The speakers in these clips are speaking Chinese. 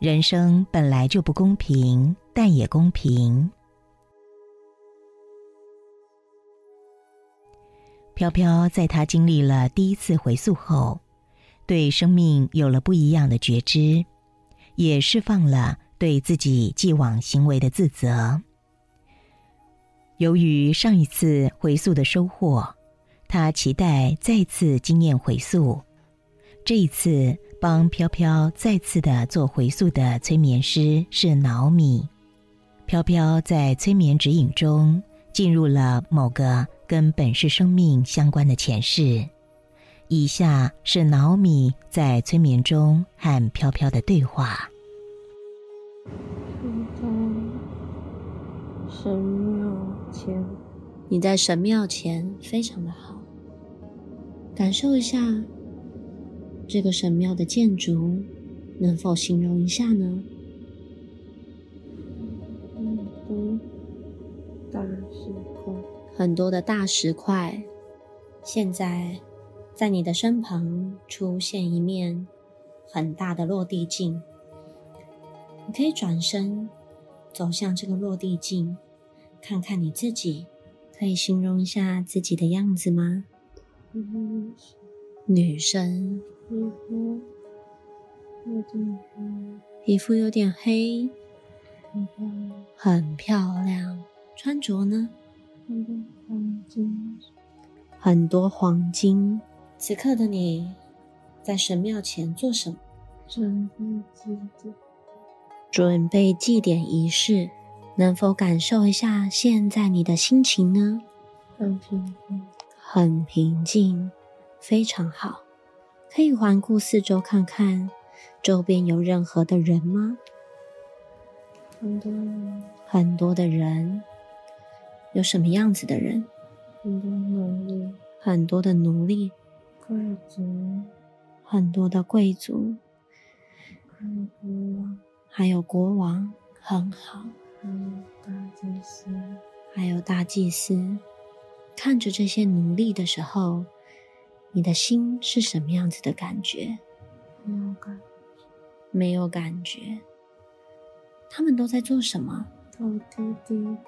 人生本来就不公平，但也公平。飘飘在他经历了第一次回溯后，对生命有了不一样的觉知，也释放了对自己既往行为的自责。由于上一次回溯的收获，他期待再次经验回溯。这一次。帮飘飘再次的做回溯的催眠师是脑米。飘飘在催眠指引中进入了某个跟本世生命相关的前世。以下是脑米在催眠中和飘飘的对话。神庙前，你在神庙前非常的好，感受一下。这个神庙的建筑，能否形容一下呢？很多大石块，很多的大石块。现在，在你的身旁出现一面很大的落地镜，你可以转身走向这个落地镜，看看你自己。可以形容一下自己的样子吗？女生。皮肤有点黑，皮肤有点黑，很漂亮，很漂亮。穿着呢？很多黄金，很多黄金。此刻的你在神庙前做什么？准备祭典。准备祭典仪式。能否感受一下现在你的心情呢？很平静，很平静，非常好。可以环顾四周看看，周边有任何的人吗？很多人，很多的人。有什么样子的人？很多奴隶，很多的奴隶。贵族，很多的贵族。还有国王，还有国王，很好。还有大祭司，还有大祭司。看着这些奴隶的时候。你的心是什么样子的感觉？没有感觉，没有感觉。他们都在做什么？头低低的，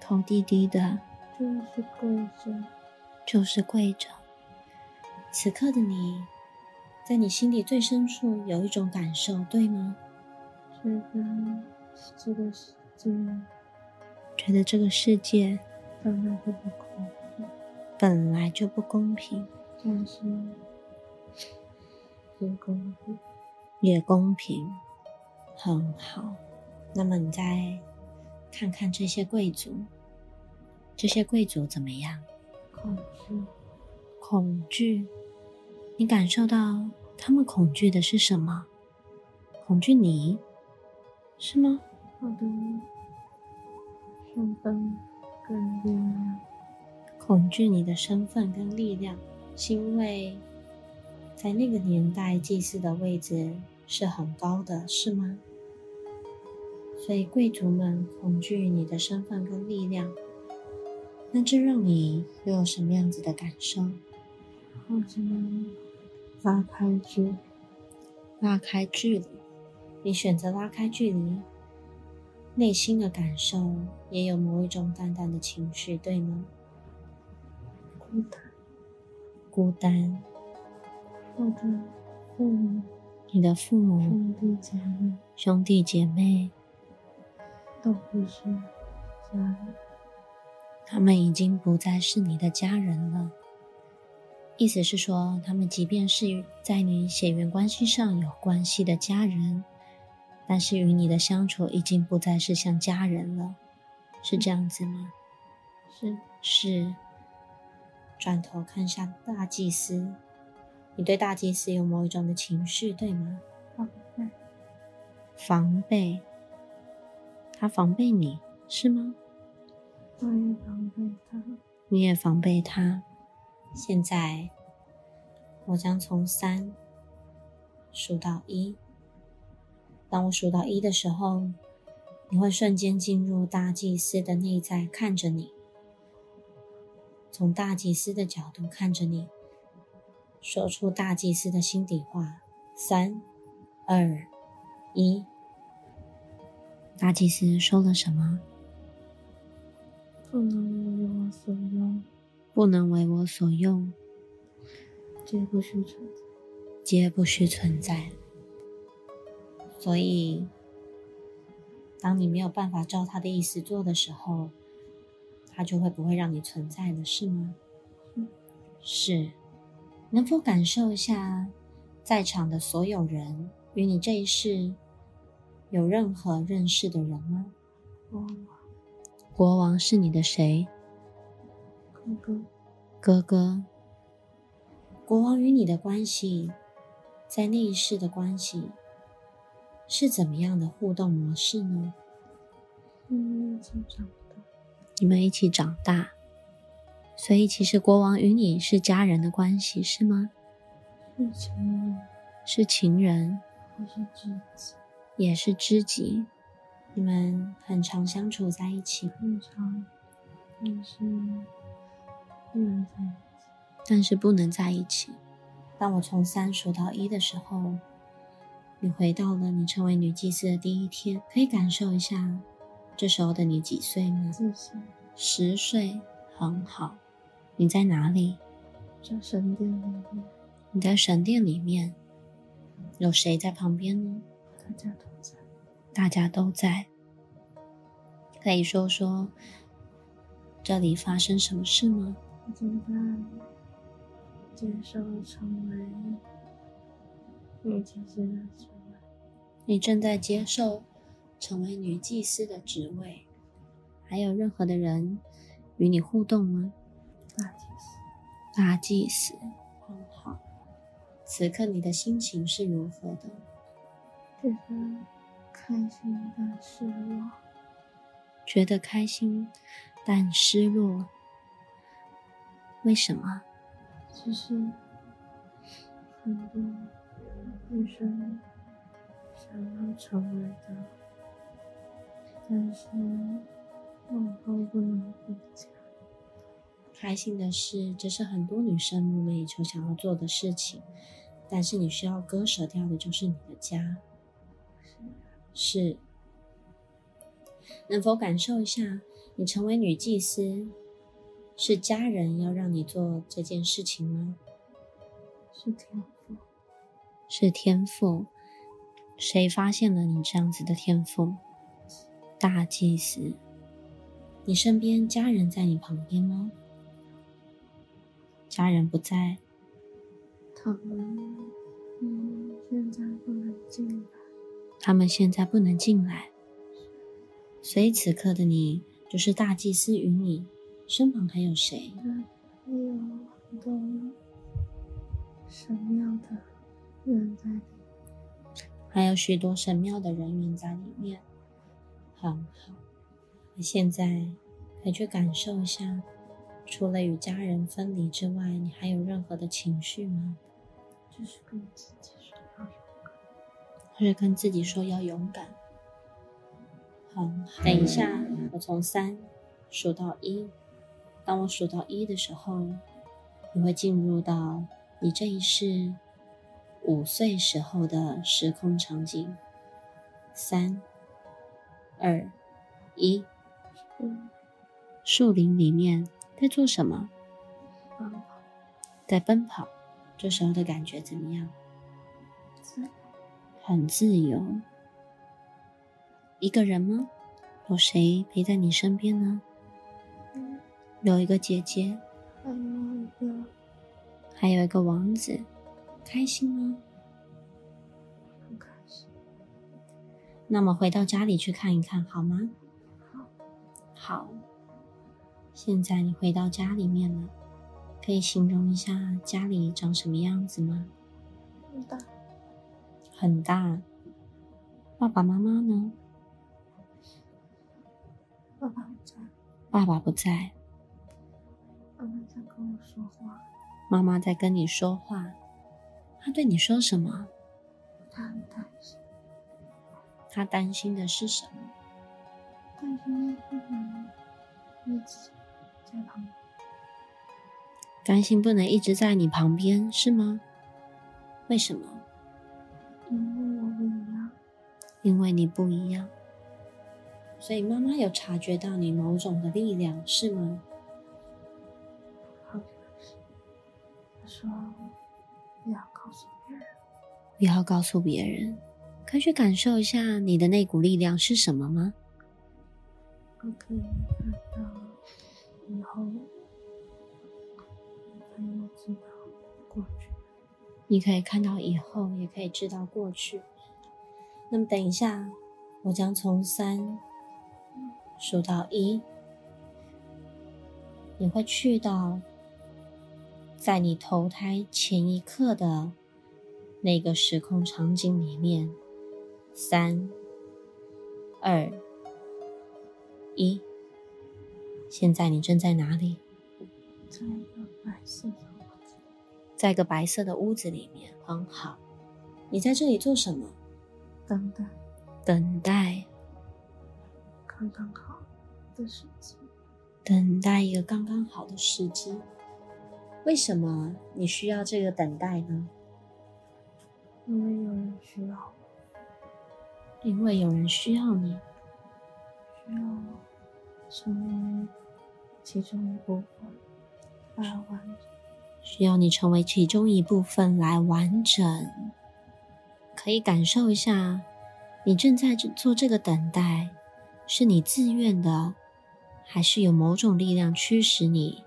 头低低的，就是跪着，就是跪着。此刻的你，在你心底最深处有一种感受，对吗？觉得这个世界，觉得这个世界。本来就不公平，但是也公平，也公平，很好。那么你再看看这些贵族，这些贵族怎么样？恐惧，恐惧。你感受到他们恐惧的是什么？恐惧你，是吗？好的身份跟力量。恐惧你的身份跟力量，是因为在那个年代，祭祀的位置是很高的，是吗？所以贵族们恐惧你的身份跟力量，那这让你又有什么样子的感受？或者拉开距，拉开距离，你选择拉开距离，内心的感受也有某一种淡淡的情绪，对吗？孤单，孤单。我的父母，你的父母，兄弟姐妹，兄弟姐妹，都不是家人。他们已经不再是你的家人了。意思是说，他们即便是在你血缘关系上有关系的家人，但是与你的相处已经不再是像家人了，是这样子吗？是是。转头看向大祭司，你对大祭司有某一种的情绪，对吗？防备，防备，他防备你是吗？我也防备他，你也防备他。现在，我将从三数到一。当我数到一的时候，你会瞬间进入大祭司的内在，看着你。从大祭司的角度看着你，说出大祭司的心底话。三、二、一。大祭司说了什么？不能为我所用，不能为我所用，皆不需存在。皆不需存在。所以，当你没有办法照他的意思做的时候，他就会不会让你存在了，是吗？是。能否感受一下，在场的所有人与你这一世有任何认识的人吗？国王，国王是你的谁？哥哥，哥哥。国王与你的关系，在那一世的关系是怎么样的互动模式呢？你们一起长大，所以其实国王与你是家人的关系，是吗？是情人，是情人，还是知己？也是知己。你们很常相处在一起，很长，但是不能在一起。但是不能在一起。当我从三数到一的时候，你回到了你成为女祭司的第一天，可以感受一下这时候的你几岁呢？四岁，十岁，很好。你在哪里？在神殿里面，你在神殿里面，有谁在旁边呢？大家都在。大家都在。可以说说这里发生什么事吗？我正在接受成为女祭司的职位。你正在接受成为女祭司的职位，还有任何的人与你互动吗？大祭司，大祭司，很好。此刻你的心情是如何的？觉得开心但失落。觉得开心但失落，为什么？其实很多女生想要成为的，但是往后不能回家。开心的是，这是很多女生梦寐以求想要做的事情，但是你需要割舍掉的就是你的家。是，能否感受一下，你成为女祭司，是家人要让你做这件事情吗？是天赋，是天赋。谁发现了你这样子的天赋？大祭司。你身边家人在你旁边吗？家人不在。他们嗯，现在不能进来。他们现在不能进来，所以此刻的你就是大祭司与你身旁还有谁？还有很多神庙的人在里面。还有许多神庙的人员在里面。很好，那现在可以去感受一下，除了与家人分离之外，你还有任何的情绪吗？就是跟自己说要勇敢。或者跟自己说要勇敢。好，等一下，我从三数到一。当我数到一的时候，你会进入到你这一世五岁时候的时空场景。三、二、一。嗯，树林里面在做什么？奔跑，在奔跑。这时候的感觉怎么样？很自由。一个人吗？有谁陪在你身边呢？嗯，有一个姐姐，还有一个还有一个王子，开心吗？那么回到家里去看一看好吗？好，好。现在你回到家里面了，可以形容一下家里长什么样子吗？很大，很大。爸爸妈妈呢？爸爸不在，爸爸不在，妈妈在跟我说话，妈妈在跟你说话。他对你说什么？他很担心，他担心的是什么？担心不能一直在旁边。担心不能一直在你旁边，是吗？为什么？因为我不一样，因为你不一样，所以妈妈有察觉到你某种的力量，是吗？好。他说不要告诉别人，不要告诉别人，可以去感受一下你的那股力量是什么吗？我可以看到以后，可以知道过去。你可以看到以后，也可以知道过去。那么等一下，我将从三数到一，你会去到在你投胎前一刻的那个时空场景里面。三、二、一，现在你正在哪里？在一个白色的屋子，在一个白色的屋子里面，很好。你在这里做什么？等待等待，刚刚好的时机。等待一个刚刚好的时机。为什么你需要这个等待呢？因为有人需要我，因为有人需要你，需要我成为其中一部分来完成。需要你成为其中一部分来完整。可以感受一下，你正在做这个等待，是你自愿的，还是有某种力量驱使你？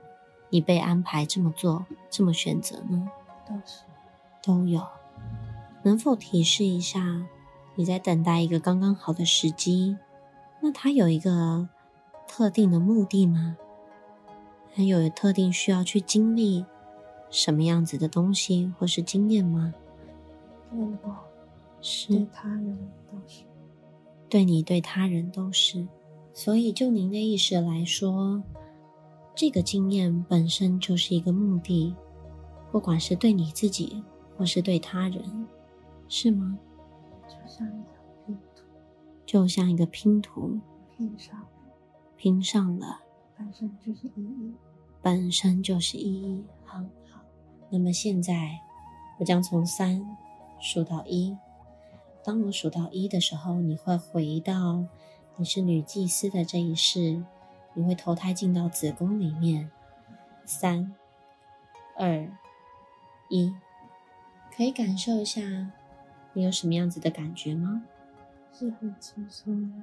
你被安排这么做，这么选择呢？都是都有。能否提示一下，你在等待一个刚刚好的时机？那他有一个特定的目的吗？还有特定需要去经历什么样子的东西或是经验吗？对我对是他人都是。对你对他人都是。所以就您的意识来说，这个经验本身就是一个目的，不管是对你自己或是对他人，是吗？就像一张拼图就像一个拼图拼上，拼上了。本身就是意义。本身就是意义，很好。那么现在，我将从三数到一。当我数到一的时候，你会回到你是女祭司的这一世，你会投胎进到子宫里面。三、二、一，可以感受一下，你有什么样子的感觉吗？是很轻松的。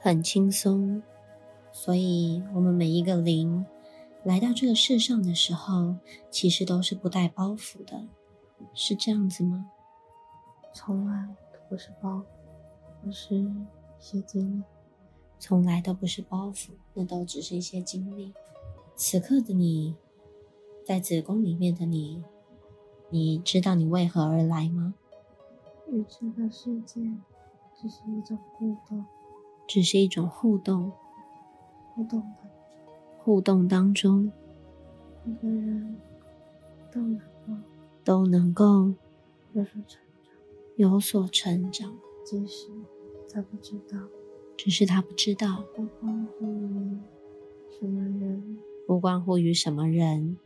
很轻松。所以，我们每一个灵来到这个世上的时候，其实都是不带包袱的，是这样子吗？从来都不是包袱，而是一些经历。从来都不是包袱，那都只是一些经历。此刻的你，在子宫里面的你，你知道你为何而来吗？与这个世界只是一种互动，只是一种互动，互动的互动当中每个人都能够都能够有所成长，有所成长，即使他不知道，只是他不知道，不关乎于什么人、不关乎于什么人、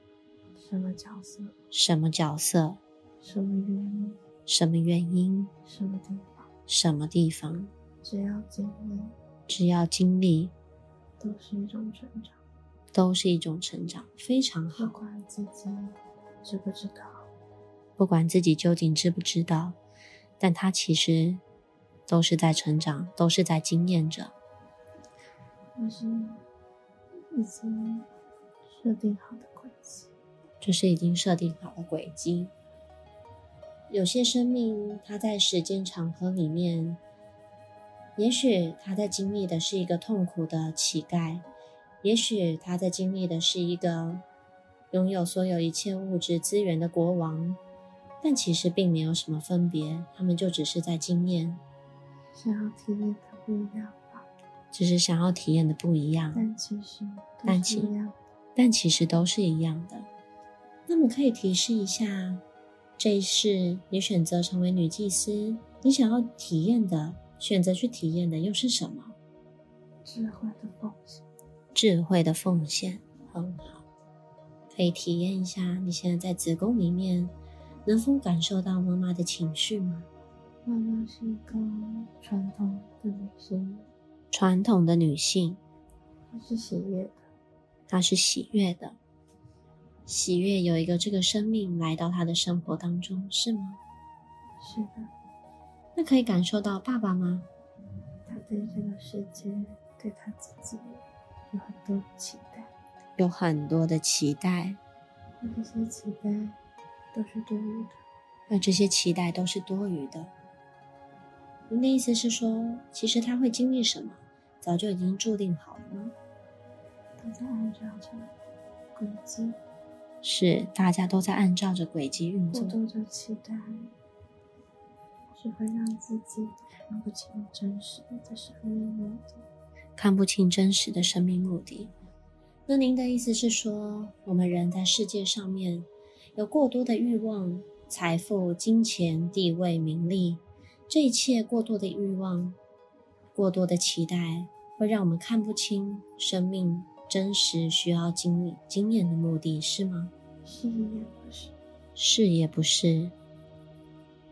什么角色、什么角色、什么原因、什么原因、什么地方，什么地方，只要经历，只要经历，都是一种成长。都是一种成长，非常好不。管自己知不知道，不管自己究竟知不知道，但他其实都是在成长，都是在经验着。那是已经设定好的轨迹。这是已经设定好的轨迹。有些生命，它在时间长河里面，也许他在经历的是一个痛苦的乞丐，也许他在经历的是一个拥有所有一切物质资源的国王，但其实并没有什么分别，他们就只是在经验，想要体验的不一样吧，只是想要体验的不一样。但其实都但其是一样的。但其实都是一样的。那么可以提示一下，这一世你选择成为女祭司，你想要体验的、选择去体验的又是什么？智慧的奉献，智慧的奉献，很好。可以体验一下，你现在在子宫里面，能否感受到妈妈的情绪吗？妈妈是一个传统的女性，传统的女性，她是喜悦的，她是喜悦的，喜悦有一个这个生命来到他的生活当中，是吗？是的。那可以感受到爸爸吗？他对这个世界，对他自己有很多期待，有很多的期待，那这些期待都是多余的。那这些期待都是多余的。您的意思是说，其实他会经历什么，早就已经注定好了吗？都在按照着轨迹，是大家都在按照着轨迹运作。过多的期待，只会让自己看不清真实的生命目的。看不清真实的生命目的。那您的意思是说，我们人在世界上面有过多的欲望，财富、金钱、地位、名利，这一切过多的欲望、过多的期待，会让我们看不清生命真实需要经历经验的目的，是吗？是也不是，是也不是。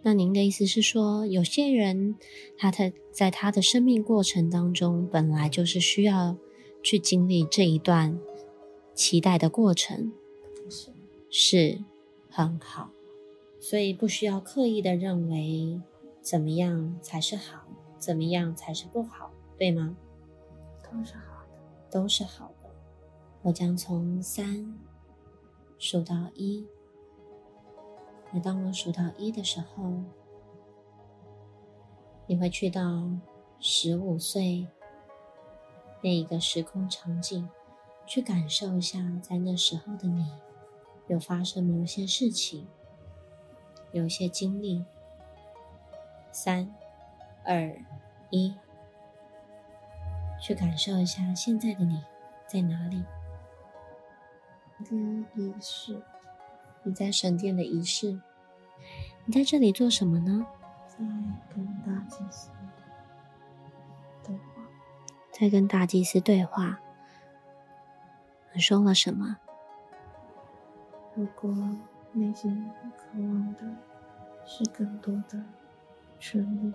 那您的意思是说，有些人他在在他的生命过程当中，本来就是需要去经历这一段期待的过程，是是很好，所以不需要刻意的认为怎么样才是好，怎么样才是不好，对吗？都是好的。都是好的。我将从三数到一。每当我数到一的时候，你会去到十五岁那一个时空场景，去感受一下，在那时候的你有发生某些事情，有一些经历。三、二、一，去感受一下现在的你在哪里？第一是你在神殿的仪式，你在这里做什么呢？在跟大祭司对话，在跟大祭司对话。你说了什么？如果内心渴望的是更多的权利，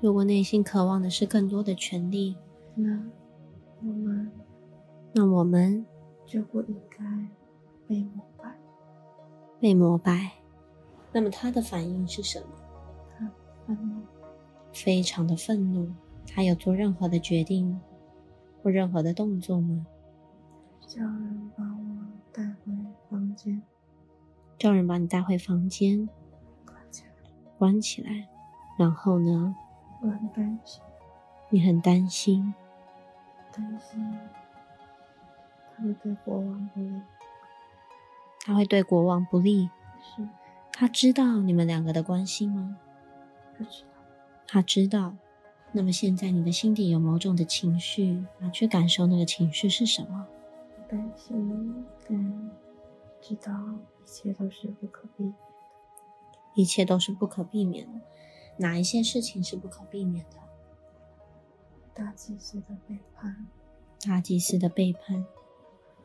如果内心渴望的是更多的权利，那我们那我们就不应该被膜拜。被膜拜。那么他的反应是什么？他愤怒，非常的愤怒。他有做任何的决定或任何的动作吗？叫人把我带回房间，叫人把你带回房间，关起来。关起来。然后呢？我很担心，你很担心，担心他会对国王不利。他会对国王不利。是他知道你们两个的关系吗？不知道，他知道。那么现在你的心底有某种的情绪，啊，去感受那个情绪是什么？担心跟知道一切都是不可避免的。一切都是不可避免的。哪一些事情是不可避免的？大祭司的背叛，大祭司的背叛。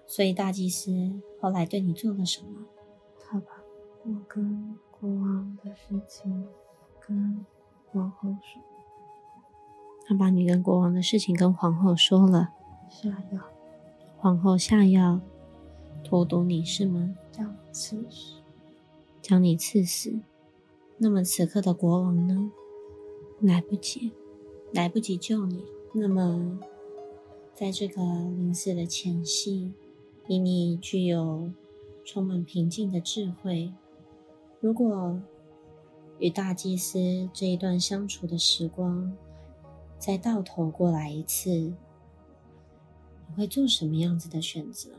所以大祭司后来对你做了什么？他把我跟国王的事情跟皇后说，他把你跟国王的事情跟皇后说了，下药皇后下药荼毒你是吗？将我刺死。将你刺死。那么此刻的国王呢？来不及，来不及救你。那么，在这个临死的前夕，以你具有充满平静的智慧，如果与大祭司这一段相处的时光再倒头过来一次，你会做什么样子的选择？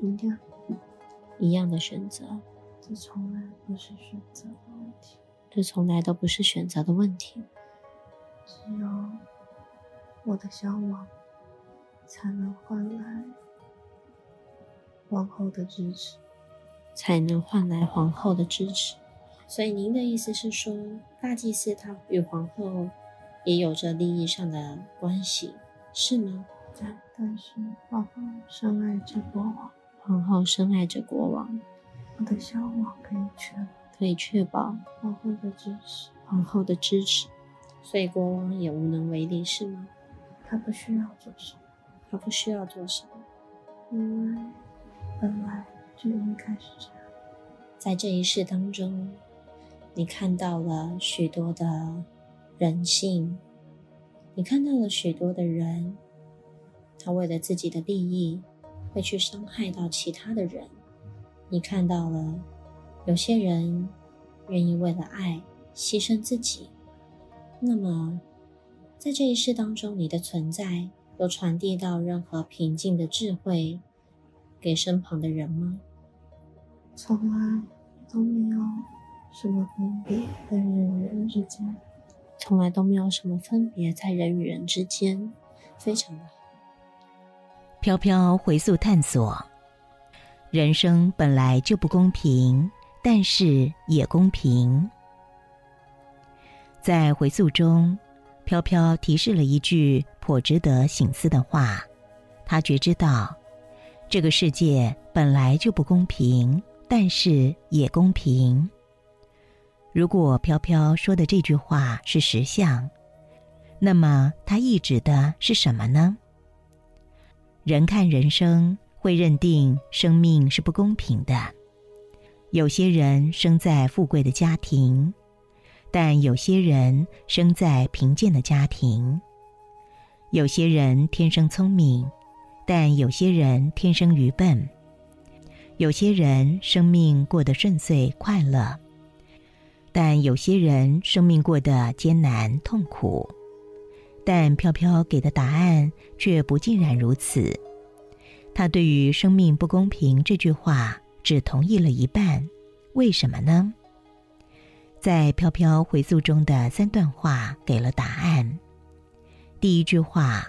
一样，一样的选择，这从来不是选择的问题，这从来都不是选择的问题。只有我的消亡，才能换来皇后的支持。才能换来皇后的支持。所以您的意思是说，大祭司他与皇后也有着利益上的关系，是吗？对，但是皇后深爱着国王，皇后深爱着国王，我的消亡可以确可以确保皇后的支持。皇后的支持，所以国王也无能为力，是吗？他不需要做什么，他不需要做什么，因为本来就应该是这样。在这一世当中，你看到了许多的人性，你看到了许多的人，他为了自己的利益会去伤害到其他的人。你看到了有些人愿意为了爱牺牲自己。那么，在这一世当中，你的存在有传递到任何平静的智慧给身旁的人吗？从来都没有什么分别在人与人之间，从来都没有什么分别在人与人之间，非常的好。飘飘回溯探索，人生本来就不公平，但是也公平。在回溯中，飘飘提示了一句颇值得醒思的话：他觉知到，这个世界本来就不公平。但是也公平。如果飘飘说的这句话是实相，那么它意指的是什么呢？人看人生会认定生命是不公平的。有些人生在富贵的家庭，但有些人生在贫贱的家庭。有些人天生聪明，但有些人天生愚笨。有些人生命过得顺遂快乐，但有些人生命过得艰难痛苦。但飘飘给的答案却不尽然如此。他对于“生命不公平”这句话只同意了一半。为什么呢？在飘飘回溯中的三段话给了答案。第一句话，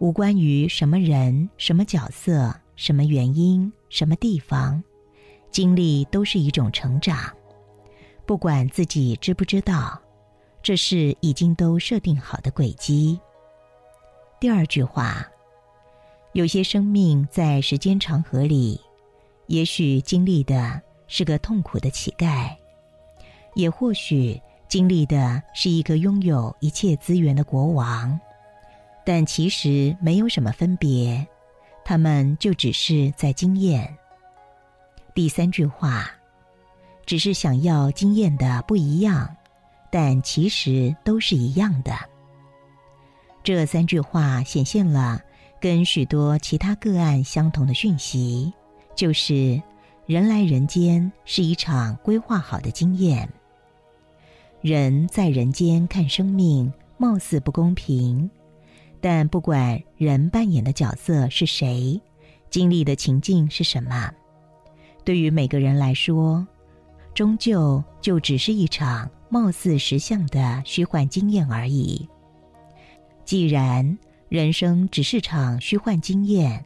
无关于什么人、什么角色。什么原因？什么地方？经历都是一种成长，不管自己知不知道，这是已经都设定好的轨迹。第二句话，有些生命在时间长河里，也许经历的是个痛苦的乞丐，也或许经历的是一个拥有一切资源的国王，但其实没有什么分别。他们就只是在经验。第三句话，只是想要经验的不一样，但其实都是一样的。这三句话显现了跟许多其他个案相同的讯息，就是人来人间是一场规划好的经验。人在人间看生命，貌似不公平。但不管人扮演的角色是谁，经历的情境是什么，对于每个人来说，终究就只是一场貌似实相的虚幻经验而已。既然人生只是场虚幻经验，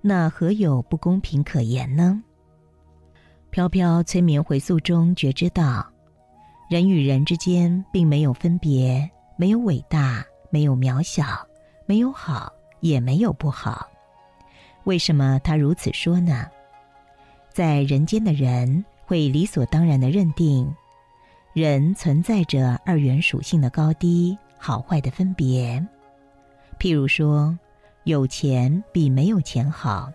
那何有不公平可言呢？飘飘催眠回溯中觉知到，人与人之间并没有分别，没有伟大。没有渺小，没有好，也没有不好。为什么他如此说呢？在人间的人会理所当然的认定，人存在着二元属性的高低、好坏的分别。譬如说，有钱比没有钱好，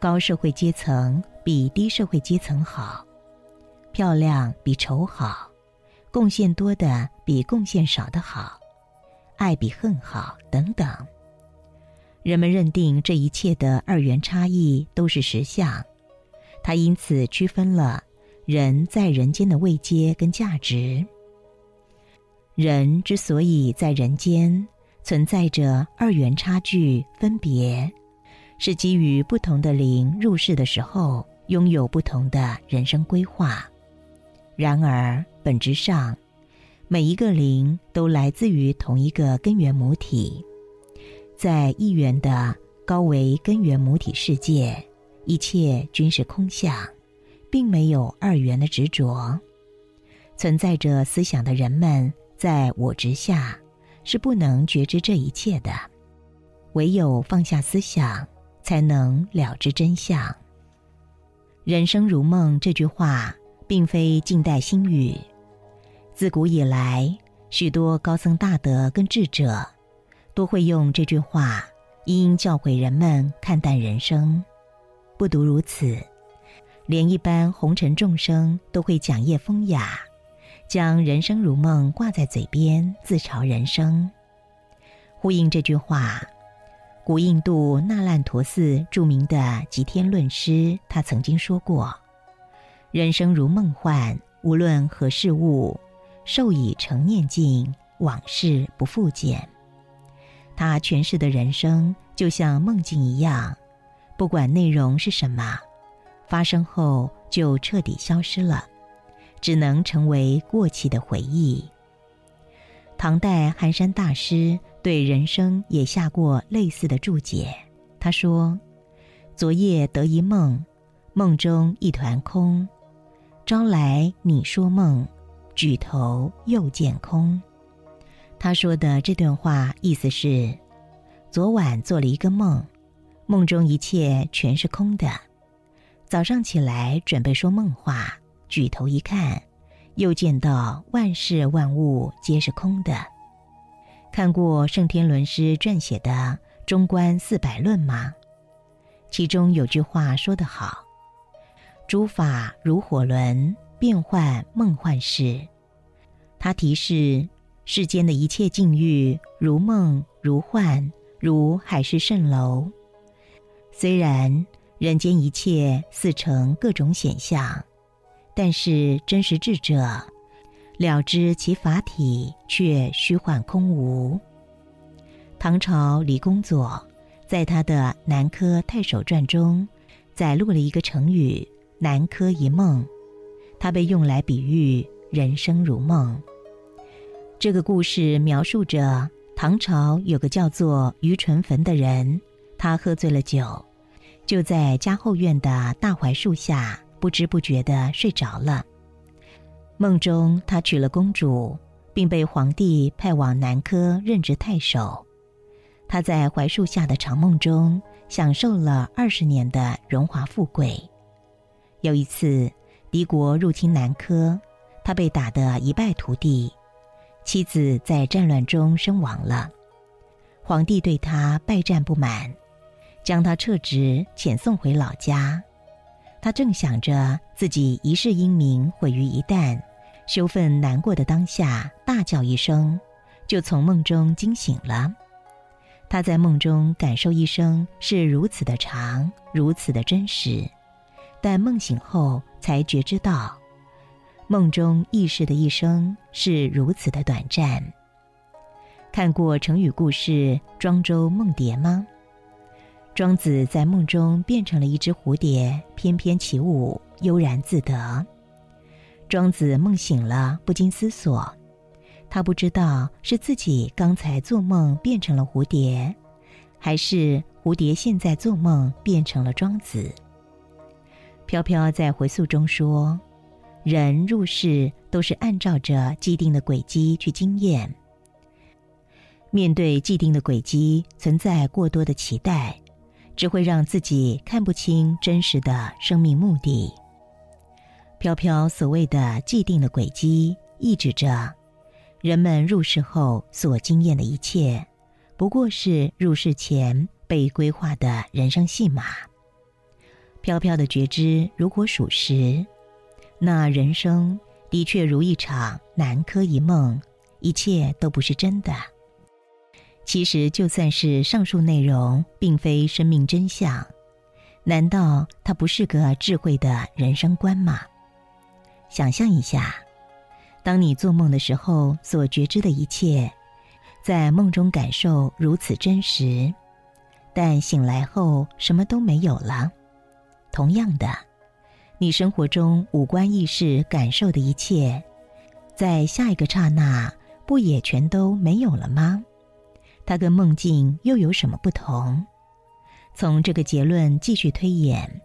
高社会阶层比低社会阶层好，漂亮比丑好，贡献多的比贡献少的好。爱比恨好，等等。人们认定这一切的二元差异都是实相，它因此区分了人在人间的位阶跟价值。人之所以在人间存在着二元差距分别，是基于不同的灵入世的时候拥有不同的人生规划。然而，本质上。每一个灵都来自于同一个根源母体，在一元的高维根源母体世界，一切均是空相，并没有二元的执着。存在着思想的人们，在我执下是不能觉知这一切的，唯有放下思想，才能了知真相。人生如梦这句话，并非近代新语。自古以来，许多高僧大德跟智者，都会用这句话，因教诲人们看淡人生。不独如此，连一般红尘众生都会讲业风雅，将“人生如梦”挂在嘴边，自嘲人生。呼应这句话，古印度那烂陀寺著名的吉天论师，他曾经说过：“人生如梦幻，无论何事物。”受已成念境，往事不复见。他诠释的人生就像梦境一样，不管内容是什么，发生后就彻底消失了，只能成为过去的回忆。唐代寒山大师对人生也下过类似的注解。他说：“昨夜得一梦，梦中一团空，朝来你说梦。”举头又见空。他说的这段话意思是：昨晚做了一个梦，梦中一切全是空的。早上起来准备说梦话，举头一看，又见到万事万物皆是空的。看过圣天伦师撰写的《中观四百论》吗？其中有句话说得好：“诸法如火轮。”变幻梦幻事，他提示世间的一切境遇如梦如幻，如海市蜃楼。虽然人间一切似成各种显象，但是真实智者了知其法体却虚幻空无。唐朝李公佐在他的《南柯太守传》中载录了一个成语“南柯一梦”。它被用来比喻人生如梦。这个故事描述着唐朝有个叫做于纯坟的人，他喝醉了酒，就在家后院的大槐树下不知不觉的睡着了。梦中他娶了公主，并被皇帝派往南柯任职太守。他在槐树下的长梦中享受了二十年的荣华富贵。有一次。敌国入侵南柯，他被打得一败涂地，妻子在战乱中身亡了。皇帝对他败战不满，将他撤职遣送回老家。他正想着自己一世英名毁于一旦，羞愤难过的当下，大叫一声，就从梦中惊醒了。他在梦中感受一生是如此的长，如此的真实。但梦醒后才觉知到，梦中意识的一生是如此的短暂。看过成语故事《庄周梦蝶》吗？庄子在梦中变成了一只蝴蝶，翩翩起舞，悠然自得。庄子梦醒了，不禁思索：他不知道是自己刚才做梦变成了蝴蝶，还是蝴蝶现在做梦变成了庄子。飘飘在回溯中说：“人入世都是按照着既定的轨迹去经验。面对既定的轨迹，存在过多的期待，只会让自己看不清真实的生命目的。飘飘所谓的既定的轨迹，意指着人们入世后所经验的一切，不过是入世前被规划的人生戏码。”飘飘的觉知，如果属实，那人生的确如一场南柯一梦，一切都不是真的。其实，就算是上述内容并非生命真相，难道它不是个智慧的人生观吗？想象一下，当你做梦的时候所觉知的一切，在梦中感受如此真实，但醒来后什么都没有了。同样的，你生活中五官意识感受的一切，在下一个刹那不也全都没有了吗？它跟梦境又有什么不同？从这个结论继续推演，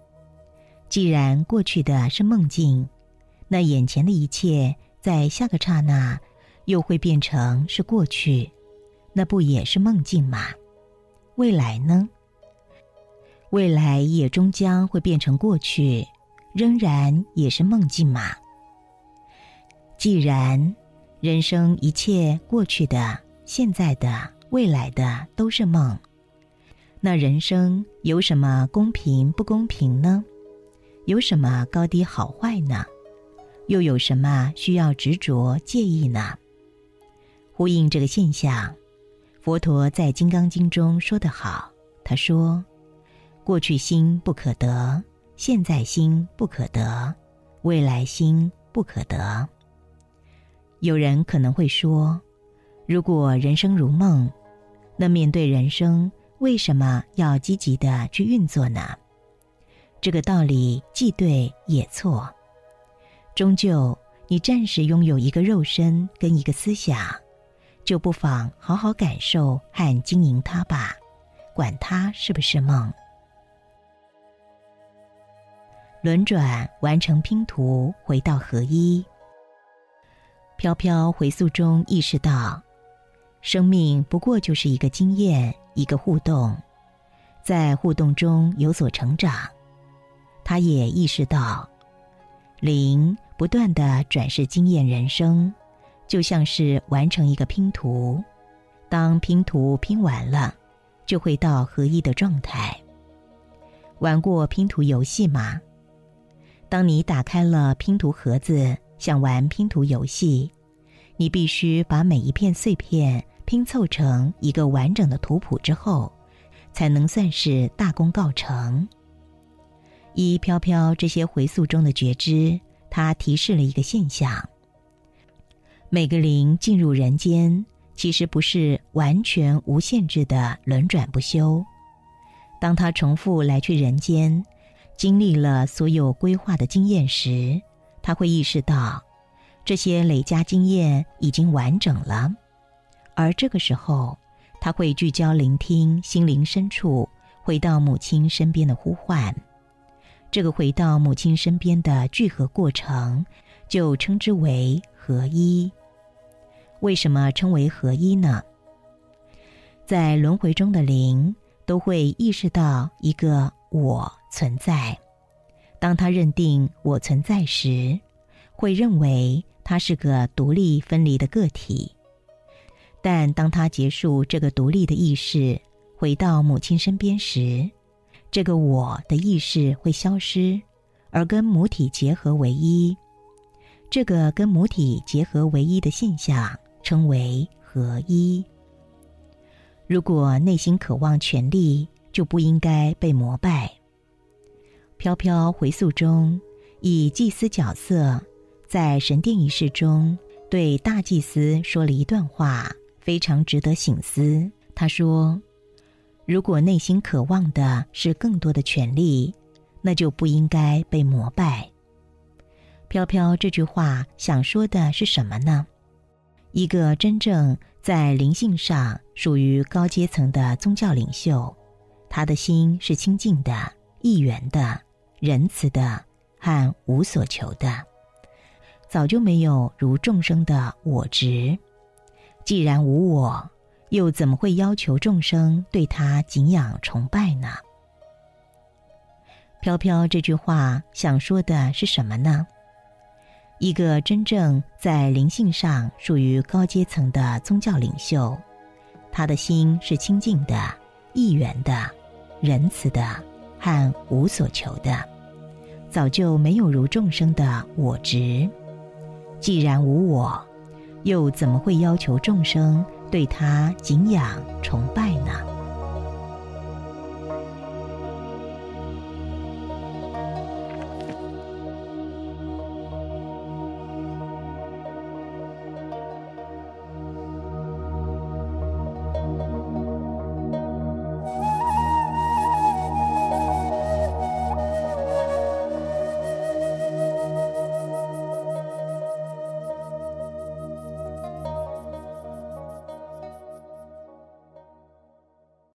既然过去的是梦境，那眼前的一切在下个刹那又会变成是过去，那不也是梦境吗？未来呢？未来也终将会变成过去，仍然也是梦境嘛。既然人生一切过去的、现在的、未来的都是梦。那人生有什么公平不公平呢？有什么高低好坏呢？又有什么需要执着介意呢？呼应这个现象，佛陀在《金刚经》中说得好，他说：“过去心不可得，现在心不可得，未来心不可得。”有人可能会说：“如果人生如梦，那面对人生，为什么要积极的去运作呢？”这个道理既对也错。终究，你暂时拥有一个肉身跟一个思想，就不妨好好感受和经营它吧，管它是不是梦。轮转完成拼图，回到合一。飘飘回溯中意识到，生命不过就是一个经验，一个互动，在互动中有所成长。他也意识到，灵不断的转世经验人生，就像是完成一个拼图。当拼图拼完了，就会到合一的状态。玩过拼图游戏吗？当你打开了拼图盒子。想玩拼图游戏，你必须把每一片碎片拼凑成一个完整的图谱之后，才能算是大功告成。一飘飘这些回溯中的觉知，它提示了一个现象：每个灵进入人间，其实不是完全无限制的轮转不休。当他重复来去人间，经历了所有规划的经验时，他会意识到，这些累加经验已经完整了，而这个时候，他会聚焦聆听心灵深处回到母亲身边的呼唤。这个回到母亲身边的聚合过程，就称之为合一。为什么称为合一呢？在轮回中的灵都会意识到一个我存在。当他认定我存在时，会认为他是个独立分离的个体；但当他结束这个独立的意识，回到母亲身边时，这个我的意识会消失，而跟母体结合为一。这个跟母体结合为一的现象称为合一。如果内心渴望权力，就不应该被膜拜。飘飘回溯中，以祭司角色，在神殿仪式中对大祭司说了一段话，非常值得醒思。他说：“如果内心渴望的是更多的权利，那就不应该被膜拜。”飘飘这句话想说的是什么呢？一个真正在灵性上属于高阶层的宗教领袖，他的心是清净的、一元的。仁慈的和无所求的，早就没有如众生的我执。既然无我，又怎么会要求众生对他敬仰崇拜呢？飘飘这句话想说的是什么呢？一个真正在灵性上属于高阶层的宗教领袖，他的心是清净的、一元的、仁慈的。和无所求的，早就没有如众生的我执。既然无我，又怎么会要求众生对他敬仰崇拜呢？